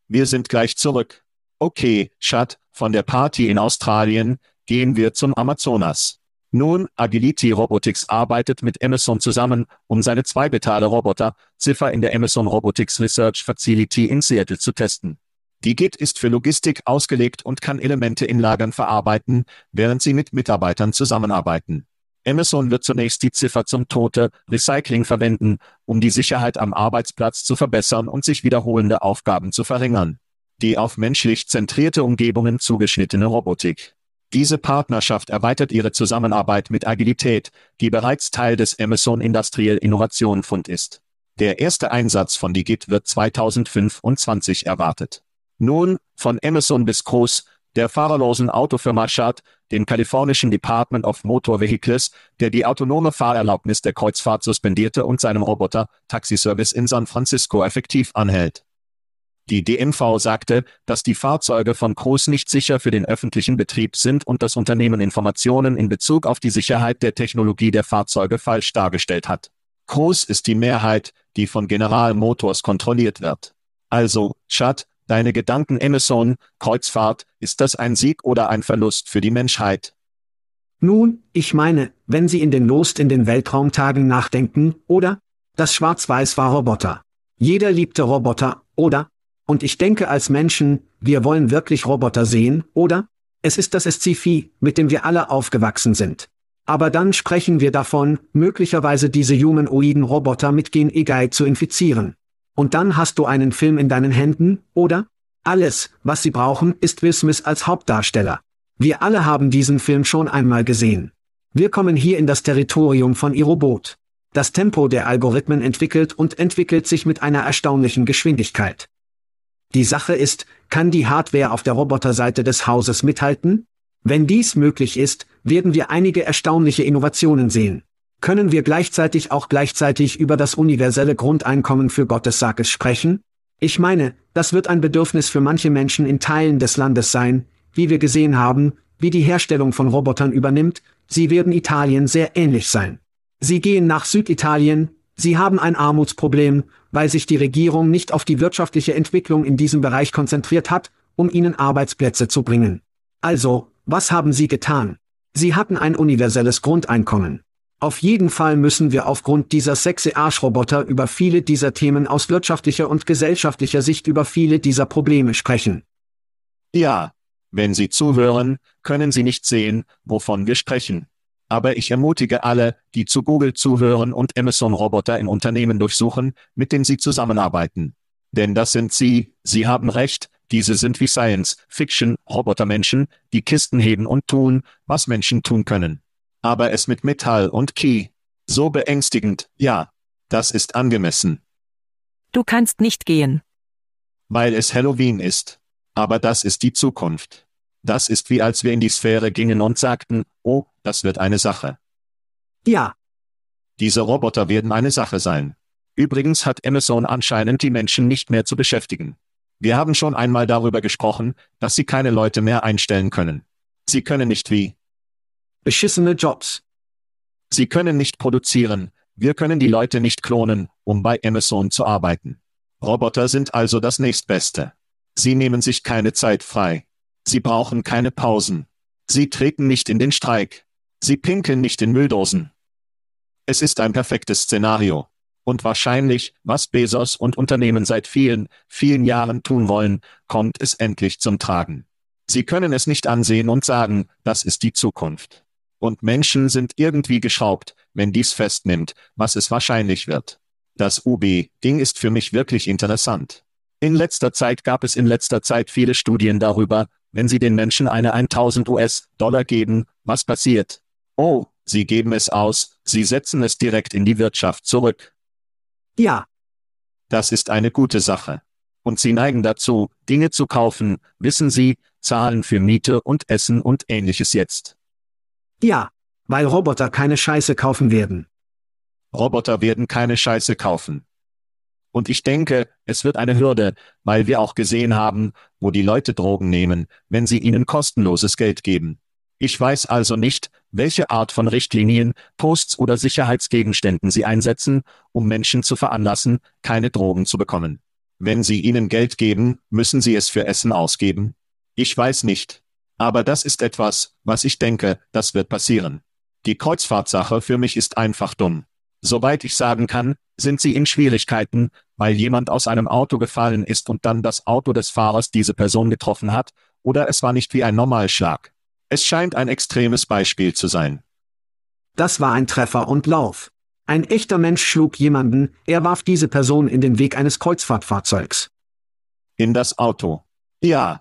Speaker 2: Wir sind gleich zurück. Okay, Schat, von der Party in Australien, gehen wir zum Amazonas. Nun, Agility Robotics arbeitet mit Amazon zusammen, um seine zweibetale Roboter, Ziffer in der Amazon Robotics Research Facility in Seattle zu testen. Die Git ist für Logistik ausgelegt und kann Elemente in Lagern verarbeiten, während sie mit Mitarbeitern zusammenarbeiten. Amazon wird zunächst die Ziffer zum Tote Recycling verwenden, um die Sicherheit am Arbeitsplatz zu verbessern und sich wiederholende Aufgaben zu verringern die auf menschlich zentrierte Umgebungen zugeschnittene Robotik. Diese Partnerschaft erweitert ihre Zusammenarbeit mit Agilität, die bereits Teil des Amazon Industrial Innovation Fund ist. Der erste Einsatz von Digit wird 2025 erwartet. Nun, von Amazon bis Cruise, der fahrerlosen Autofirma Chart, dem kalifornischen Department of Motor Vehicles, der die autonome Fahrerlaubnis der Kreuzfahrt suspendierte und seinem Roboter Taxiservice in San Francisco effektiv anhält. Die DMV sagte, dass die Fahrzeuge von Cruz nicht sicher für den öffentlichen Betrieb sind und das Unternehmen Informationen in Bezug auf die Sicherheit der Technologie der Fahrzeuge falsch dargestellt hat. Cruz ist die Mehrheit, die von General Motors kontrolliert wird. Also, Chad, deine Gedanken Amazon, Kreuzfahrt, ist das ein Sieg oder ein Verlust für die Menschheit?
Speaker 3: Nun, ich meine, wenn Sie in den Lost in den Weltraumtagen nachdenken, oder? Das Schwarz-Weiß war Roboter. Jeder liebte Roboter, oder? Und ich denke als Menschen, wir wollen wirklich Roboter sehen, oder? Es ist das Sci-Fi, mit dem wir alle aufgewachsen sind. Aber dann sprechen wir davon, möglicherweise diese humanoiden Roboter mit Gen-Egai zu infizieren. Und dann hast du einen Film in deinen Händen, oder? Alles, was sie brauchen, ist Will Smith als Hauptdarsteller. Wir alle haben diesen Film schon einmal gesehen. Wir kommen hier in das Territorium von Irobot. Das Tempo der Algorithmen entwickelt und entwickelt sich mit einer erstaunlichen Geschwindigkeit. Die Sache ist, kann die Hardware auf der Roboterseite des Hauses mithalten? Wenn dies möglich ist, werden wir einige erstaunliche Innovationen sehen. Können wir gleichzeitig auch gleichzeitig über das universelle Grundeinkommen für Gottes Sages sprechen? Ich meine, das wird ein Bedürfnis für manche Menschen in Teilen des Landes sein, wie wir gesehen haben, wie die Herstellung von Robotern übernimmt, sie werden Italien sehr ähnlich sein. Sie gehen nach Süditalien, sie haben ein Armutsproblem, weil sich die Regierung nicht auf die wirtschaftliche Entwicklung in diesem Bereich konzentriert hat, um ihnen Arbeitsplätze zu bringen. Also, was haben sie getan? Sie hatten ein universelles Grundeinkommen. Auf jeden Fall müssen wir aufgrund dieser sexy Arschroboter über viele dieser Themen aus wirtschaftlicher und gesellschaftlicher Sicht über viele dieser Probleme sprechen.
Speaker 2: Ja. Wenn Sie zuhören, können Sie nicht sehen, wovon wir sprechen. Aber ich ermutige alle, die zu Google zuhören und Amazon-Roboter in Unternehmen durchsuchen, mit denen sie zusammenarbeiten. Denn das sind sie, sie haben recht, diese sind wie Science-Fiction-Robotermenschen, die Kisten heben und tun, was Menschen tun können. Aber es mit Metall und Key. So beängstigend, ja. Das ist angemessen.
Speaker 4: Du kannst nicht gehen.
Speaker 2: Weil es Halloween ist. Aber das ist die Zukunft. Das ist wie als wir in die Sphäre gingen und sagten, oh, das wird eine Sache.
Speaker 3: Ja.
Speaker 2: Diese Roboter werden eine Sache sein. Übrigens hat Amazon anscheinend die Menschen nicht mehr zu beschäftigen. Wir haben schon einmal darüber gesprochen, dass sie keine Leute mehr einstellen können. Sie können nicht wie.
Speaker 3: Beschissene Jobs.
Speaker 2: Sie können nicht produzieren, wir können die Leute nicht klonen, um bei Amazon zu arbeiten. Roboter sind also das nächstbeste. Sie nehmen sich keine Zeit frei. Sie brauchen keine Pausen. Sie treten nicht in den Streik. Sie pinkeln nicht in Mülldosen. Es ist ein perfektes Szenario. Und wahrscheinlich, was Bezos und Unternehmen seit vielen, vielen Jahren tun wollen, kommt es endlich zum Tragen. Sie können es nicht ansehen und sagen, das ist die Zukunft. Und Menschen sind irgendwie geschraubt, wenn dies festnimmt, was es wahrscheinlich wird. Das UB-Ding ist für mich wirklich interessant. In letzter Zeit gab es in letzter Zeit viele Studien darüber, wenn Sie den Menschen eine 1000 US-Dollar geben, was passiert? Oh, Sie geben es aus, Sie setzen es direkt in die Wirtschaft zurück.
Speaker 3: Ja.
Speaker 2: Das ist eine gute Sache. Und Sie neigen dazu, Dinge zu kaufen, wissen Sie, zahlen für Miete und Essen und ähnliches jetzt.
Speaker 3: Ja, weil Roboter keine Scheiße kaufen werden.
Speaker 2: Roboter werden keine Scheiße kaufen. Und ich denke, es wird eine Hürde, weil wir auch gesehen haben, wo die Leute Drogen nehmen, wenn sie ihnen kostenloses Geld geben. Ich weiß also nicht, welche Art von Richtlinien, Posts oder Sicherheitsgegenständen sie einsetzen, um Menschen zu veranlassen, keine Drogen zu bekommen. Wenn sie ihnen Geld geben, müssen sie es für Essen ausgeben? Ich weiß nicht. Aber das ist etwas, was ich denke, das wird passieren. Die Kreuzfahrtsache für mich ist einfach dumm. Soweit ich sagen kann, sind sie in Schwierigkeiten, weil jemand aus einem Auto gefallen ist und dann das Auto des Fahrers diese Person getroffen hat, oder es war nicht wie ein Normalschlag. Es scheint ein extremes Beispiel zu sein.
Speaker 3: Das war ein Treffer und Lauf. Ein echter Mensch schlug jemanden, er warf diese Person in den Weg eines Kreuzfahrtfahrzeugs.
Speaker 2: In das Auto. Ja.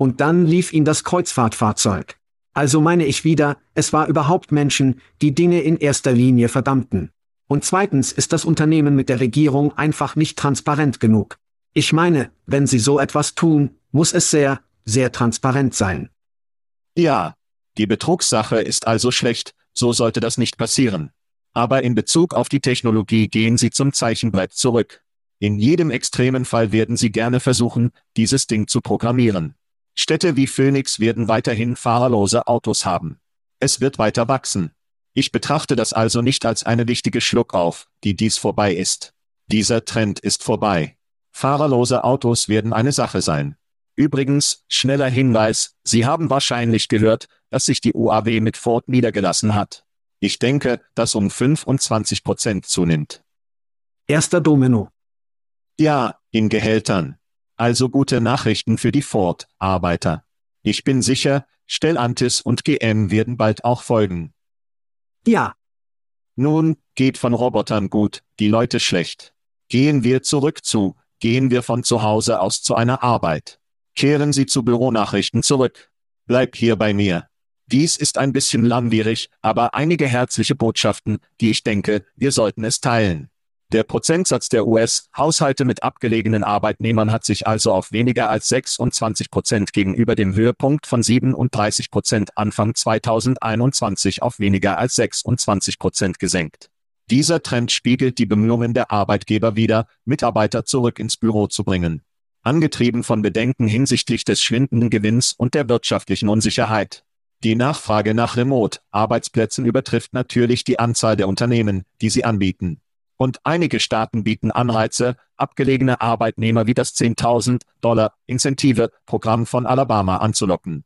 Speaker 3: Und dann lief ihn das Kreuzfahrtfahrzeug. Also meine ich wieder, es war überhaupt Menschen, die Dinge in erster Linie verdammten. Und zweitens ist das Unternehmen mit der Regierung einfach nicht transparent genug. Ich meine, wenn sie so etwas tun, muss es sehr, sehr transparent sein.
Speaker 2: Ja, die Betrugssache ist also schlecht, so sollte das nicht passieren. Aber in Bezug auf die Technologie gehen sie zum Zeichenbrett zurück. In jedem extremen Fall werden sie gerne versuchen, dieses Ding zu programmieren. Städte wie Phoenix werden weiterhin fahrerlose Autos haben. Es wird weiter wachsen. Ich betrachte das also nicht als eine wichtige Schluckauf, die dies vorbei ist. Dieser Trend ist vorbei. Fahrerlose Autos werden eine Sache sein. Übrigens, schneller Hinweis, Sie haben wahrscheinlich gehört, dass sich die UAW mit Ford niedergelassen hat. Ich denke, dass um 25 Prozent zunimmt.
Speaker 3: Erster Domino.
Speaker 2: Ja, in Gehältern. Also gute Nachrichten für die Ford-Arbeiter. Ich bin sicher, Stellantis und GM werden bald auch folgen.
Speaker 3: Ja.
Speaker 2: Nun, geht von Robotern gut, die Leute schlecht. Gehen wir zurück zu, gehen wir von zu Hause aus zu einer Arbeit. Kehren Sie zu Büronachrichten zurück. Bleib hier bei mir. Dies ist ein bisschen langwierig, aber einige herzliche Botschaften, die ich denke, wir sollten es teilen. Der Prozentsatz der US-Haushalte mit abgelegenen Arbeitnehmern hat sich also auf weniger als 26 Prozent gegenüber dem Höhepunkt von 37 Prozent Anfang 2021 auf weniger als 26 Prozent gesenkt. Dieser Trend spiegelt die Bemühungen der Arbeitgeber wider, Mitarbeiter zurück ins Büro zu bringen. Angetrieben von Bedenken hinsichtlich des schwindenden Gewinns und der wirtschaftlichen Unsicherheit. Die Nachfrage nach Remote-Arbeitsplätzen übertrifft natürlich die Anzahl der Unternehmen, die sie anbieten. Und einige Staaten bieten Anreize, abgelegene Arbeitnehmer wie das 10.000 Dollar Incentive-Programm von Alabama anzulocken.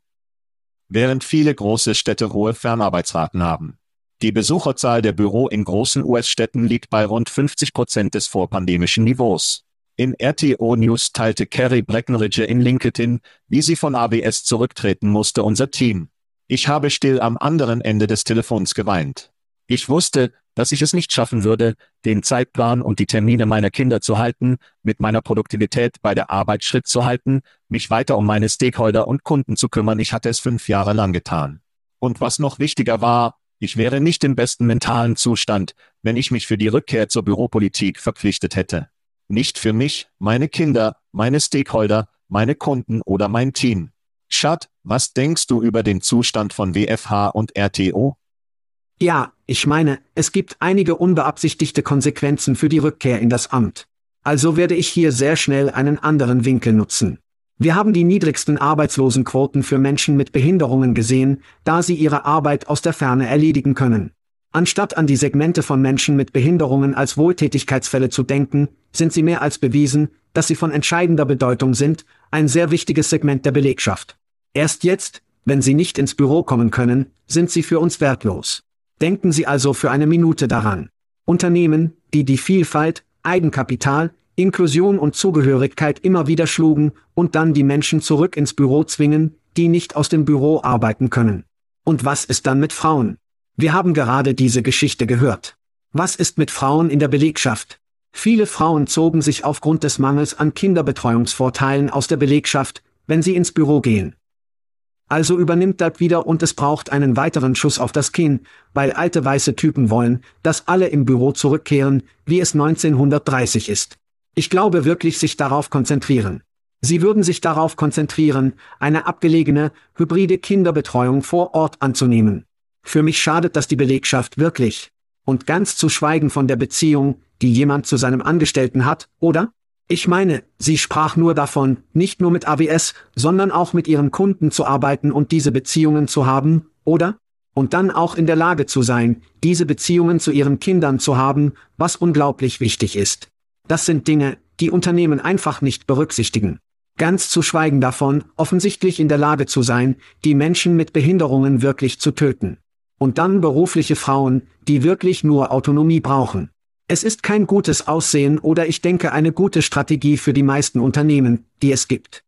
Speaker 2: Während viele große Städte hohe Fernarbeitsraten haben. Die Besucherzahl der Büro in großen US-Städten liegt bei rund 50 Prozent des vorpandemischen Niveaus. In RTO News teilte Carrie Breckenridge in LinkedIn, wie sie von ABS zurücktreten musste unser Team. Ich habe still am anderen Ende des Telefons geweint. Ich wusste, dass ich es nicht schaffen würde, den Zeitplan und die Termine meiner Kinder zu halten, mit meiner Produktivität bei der Arbeit Schritt zu halten, mich weiter um meine Stakeholder und Kunden zu kümmern. Ich hatte es fünf Jahre lang getan. Und was noch wichtiger war, ich wäre nicht im besten mentalen Zustand, wenn ich mich für die Rückkehr zur Büropolitik verpflichtet hätte. Nicht für mich, meine Kinder, meine Stakeholder, meine Kunden oder mein Team. Chad, was denkst du über den Zustand von WFH und RTO?
Speaker 3: Ja, ich meine, es gibt einige unbeabsichtigte Konsequenzen für die Rückkehr in das Amt. Also werde ich hier sehr schnell einen anderen Winkel nutzen. Wir haben die niedrigsten Arbeitslosenquoten für Menschen mit Behinderungen gesehen, da sie ihre Arbeit aus der Ferne erledigen können. Anstatt an die Segmente von Menschen mit Behinderungen als Wohltätigkeitsfälle zu denken, sind sie mehr als bewiesen, dass sie von entscheidender Bedeutung sind, ein sehr wichtiges Segment der Belegschaft. Erst jetzt, wenn sie nicht ins Büro kommen können, sind sie für uns wertlos. Denken Sie also für eine Minute daran. Unternehmen, die die Vielfalt, Eigenkapital, Inklusion und Zugehörigkeit immer wieder schlugen und dann die Menschen zurück ins Büro zwingen, die nicht aus dem Büro arbeiten können. Und was ist dann mit Frauen? Wir haben gerade diese Geschichte gehört. Was ist mit Frauen in der Belegschaft? Viele Frauen zogen sich aufgrund des Mangels an Kinderbetreuungsvorteilen aus der Belegschaft, wenn sie ins Büro gehen. Also übernimmt das wieder und es braucht einen weiteren Schuss auf das Kinn, weil alte weiße Typen wollen, dass alle im Büro zurückkehren, wie es 1930 ist. Ich glaube wirklich sich darauf konzentrieren. Sie würden sich darauf konzentrieren, eine abgelegene, hybride Kinderbetreuung vor Ort anzunehmen. Für mich schadet das die Belegschaft wirklich. Und ganz zu schweigen von der Beziehung, die jemand zu seinem Angestellten hat, oder? Ich meine, sie sprach nur davon, nicht nur mit AWS, sondern auch mit ihren Kunden zu arbeiten und diese Beziehungen zu haben, oder? Und dann auch in der Lage zu sein, diese Beziehungen zu ihren Kindern zu haben, was unglaublich wichtig ist. Das sind Dinge, die Unternehmen einfach nicht berücksichtigen. Ganz zu schweigen davon, offensichtlich in der Lage zu sein, die Menschen mit Behinderungen wirklich zu töten. Und dann berufliche Frauen, die wirklich nur Autonomie brauchen. Es ist kein gutes Aussehen oder ich denke eine gute Strategie für die meisten Unternehmen, die es gibt.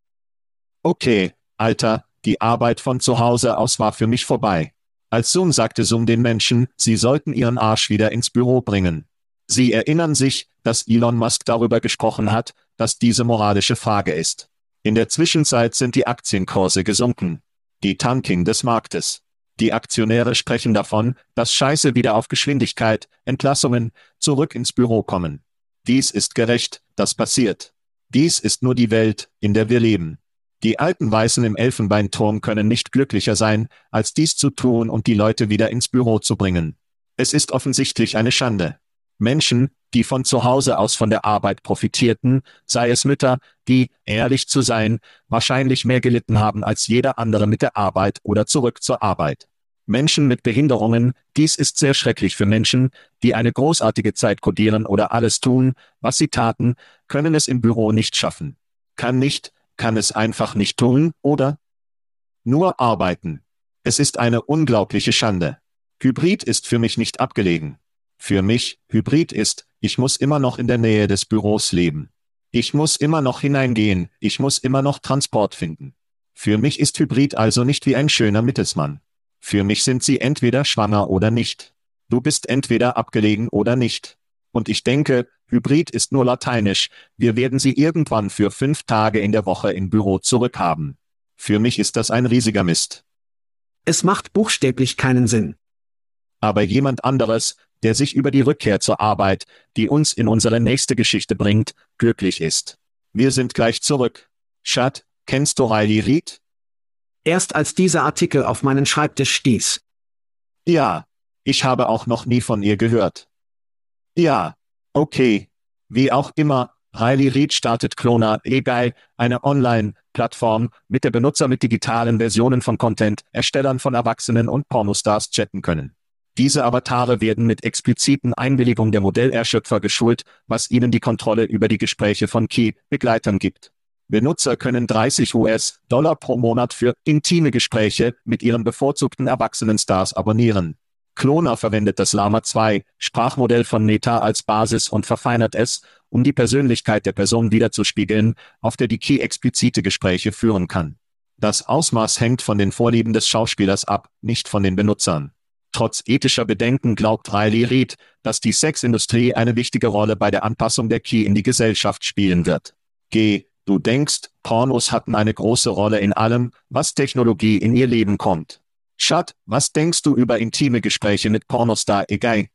Speaker 2: Okay, Alter, die Arbeit von zu Hause aus war für mich vorbei. Als Zoom sagte Zoom den Menschen, sie sollten ihren Arsch wieder ins Büro bringen. Sie erinnern sich, dass Elon Musk darüber gesprochen hat, dass diese moralische Frage ist. In der Zwischenzeit sind die Aktienkurse gesunken. Die Tanking des Marktes. Die Aktionäre sprechen davon, dass Scheiße wieder auf Geschwindigkeit, Entlassungen, zurück ins Büro kommen. Dies ist gerecht, das passiert. Dies ist nur die Welt, in der wir leben. Die alten Weißen im Elfenbeinturm können nicht glücklicher sein, als dies zu tun und die Leute wieder ins Büro zu bringen. Es ist offensichtlich eine Schande. Menschen, die von zu Hause aus von der Arbeit profitierten, sei es Mütter, die, ehrlich zu sein, wahrscheinlich mehr gelitten haben als jeder andere mit der Arbeit oder zurück zur Arbeit. Menschen mit Behinderungen, dies ist sehr schrecklich für Menschen, die eine großartige Zeit kodieren oder alles tun, was sie taten, können es im Büro nicht schaffen. Kann nicht, kann es einfach nicht tun, oder? Nur arbeiten. Es ist eine unglaubliche Schande. Hybrid ist für mich nicht abgelegen. Für mich, Hybrid ist, ich muss immer noch in der Nähe des Büros leben. Ich muss immer noch hineingehen, ich muss immer noch Transport finden. Für mich ist Hybrid also nicht wie ein schöner Mittelsmann. Für mich sind sie entweder schwanger oder nicht. Du bist entweder abgelegen oder nicht. Und ich denke, Hybrid ist nur lateinisch, wir werden sie irgendwann für fünf Tage in der Woche im Büro zurückhaben. Für mich ist das ein riesiger Mist.
Speaker 3: Es macht buchstäblich keinen Sinn.
Speaker 2: Aber jemand anderes, der sich über die Rückkehr zur Arbeit, die uns in unsere nächste Geschichte bringt, glücklich ist. Wir sind gleich zurück. Chad, kennst du Riley Reed?
Speaker 3: Erst als dieser Artikel auf meinen Schreibtisch stieß.
Speaker 2: Ja, ich habe auch noch nie von ihr gehört. Ja, okay. Wie auch immer, Riley Reed startet Clona eBay, eine Online-Plattform, mit der Benutzer mit digitalen Versionen von Content, Erstellern von Erwachsenen und Pornostars chatten können. Diese Avatare werden mit expliziten Einwilligung der Modellerschöpfer geschult, was ihnen die Kontrolle über die Gespräche von Key-Begleitern gibt. Benutzer können 30 US-Dollar pro Monat für intime Gespräche mit ihren bevorzugten erwachsenen Stars abonnieren. Cloner verwendet das Lama 2 Sprachmodell von Meta als Basis und verfeinert es, um die Persönlichkeit der Person wiederzuspiegeln, auf der die Key explizite Gespräche führen kann. Das Ausmaß hängt von den Vorlieben des Schauspielers ab, nicht von den Benutzern. Trotz ethischer Bedenken glaubt Riley Reid, dass die Sexindustrie eine wichtige Rolle bei der Anpassung der Key in die Gesellschaft spielen wird. G. Du denkst, Pornos hatten eine große Rolle in allem, was Technologie in ihr Leben kommt. Schat, was denkst du über intime Gespräche mit Pornostar Egay?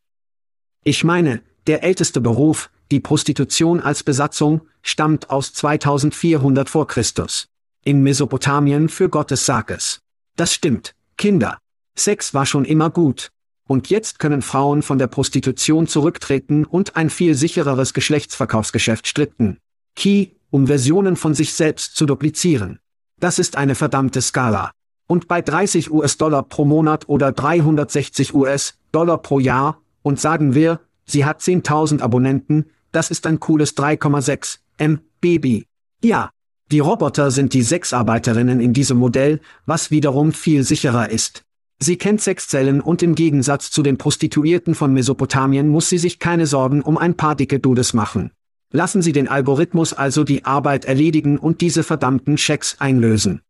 Speaker 3: Ich meine, der älteste Beruf, die Prostitution als Besatzung, stammt aus 2400 vor Christus. In Mesopotamien für Gottes Sarges. Das stimmt, Kinder. Sex war schon immer gut. Und jetzt können Frauen von der Prostitution zurücktreten und ein viel sichereres Geschlechtsverkaufsgeschäft stritten. Key, um Versionen von sich selbst zu duplizieren. Das ist eine verdammte Skala. Und bei 30 US-Dollar pro Monat oder 360 US-Dollar pro Jahr, und sagen wir, sie hat 10.000 Abonnenten, das ist ein cooles 3,6 M Baby. Ja, die Roboter sind die Sexarbeiterinnen in diesem Modell, was wiederum viel sicherer ist. Sie kennt Sexzellen und im Gegensatz zu den Prostituierten von Mesopotamien muss sie sich keine Sorgen um ein paar dicke Dudes machen. Lassen Sie den Algorithmus also die Arbeit erledigen und diese verdammten Schecks einlösen.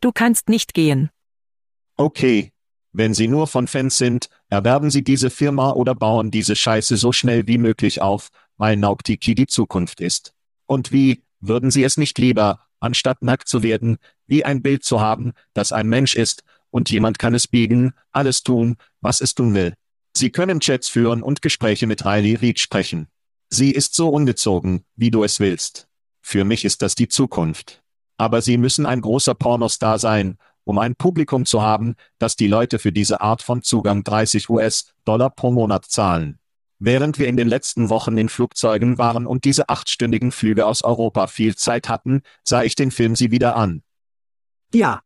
Speaker 4: Du kannst nicht gehen.
Speaker 2: Okay. Wenn Sie nur von Fans sind, erwerben Sie diese Firma oder bauen diese Scheiße so schnell wie möglich auf, weil Nauptiki die Zukunft ist. Und wie, würden Sie es nicht lieber, anstatt nackt zu werden, wie ein Bild zu haben, das ein Mensch ist, und jemand kann es biegen, alles tun, was es tun will. Sie können Chats führen und Gespräche mit Riley Reid sprechen. Sie ist so ungezogen, wie du es willst. Für mich ist das die Zukunft. Aber Sie müssen ein großer Pornostar sein, um ein Publikum zu haben, das die Leute für diese Art von Zugang 30 US-Dollar pro Monat zahlen. Während wir in den letzten Wochen in Flugzeugen waren und diese achtstündigen Flüge aus Europa viel Zeit hatten, sah ich den Film sie wieder an.
Speaker 3: Ja.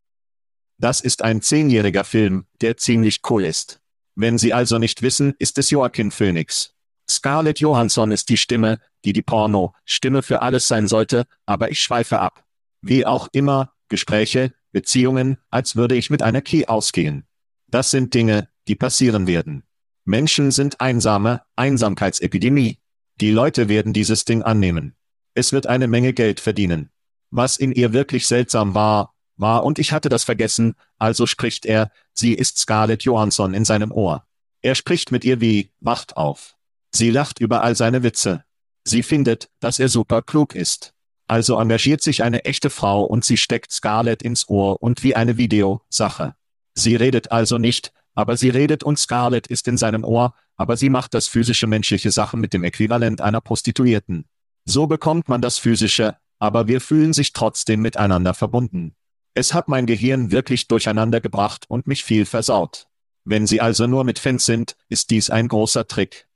Speaker 2: Das ist ein zehnjähriger Film, der ziemlich cool ist. Wenn Sie also nicht wissen, ist es Joaquin Phoenix. Scarlett Johansson ist die Stimme, die die Porno-Stimme für alles sein sollte, aber ich schweife ab. Wie auch immer, Gespräche, Beziehungen, als würde ich mit einer Key ausgehen. Das sind Dinge, die passieren werden. Menschen sind einsame, Einsamkeitsepidemie. Die Leute werden dieses Ding annehmen. Es wird eine Menge Geld verdienen. Was in ihr wirklich seltsam war, war und ich hatte das vergessen, also spricht er, sie ist Scarlett Johansson in seinem Ohr. Er spricht mit ihr wie, wacht auf. Sie lacht über all seine Witze. Sie findet, dass er super klug ist. Also engagiert sich eine echte Frau und sie steckt Scarlett ins Ohr und wie eine Videosache. Sie redet also nicht, aber sie redet und Scarlett ist in seinem Ohr, aber sie macht das physische menschliche Sachen mit dem Äquivalent einer Prostituierten. So bekommt man das physische, aber wir fühlen sich trotzdem miteinander verbunden. Es hat mein Gehirn wirklich durcheinander gebracht und mich viel versaut. Wenn Sie also nur mit Fans sind, ist dies ein großer Trick.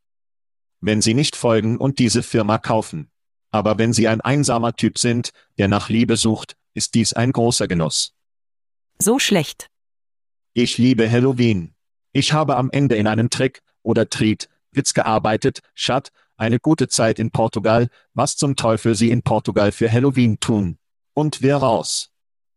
Speaker 2: Wenn Sie nicht folgen und diese Firma kaufen. Aber wenn Sie ein einsamer Typ sind, der nach Liebe sucht, ist dies ein großer Genuss.
Speaker 4: So schlecht.
Speaker 2: Ich liebe Halloween. Ich habe am Ende in einem Trick oder Treat Witz gearbeitet, Schat, eine gute Zeit in Portugal, was zum Teufel Sie in Portugal für Halloween tun. Und wer raus.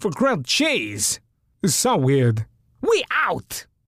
Speaker 5: for grilled cheese. So weird. We out!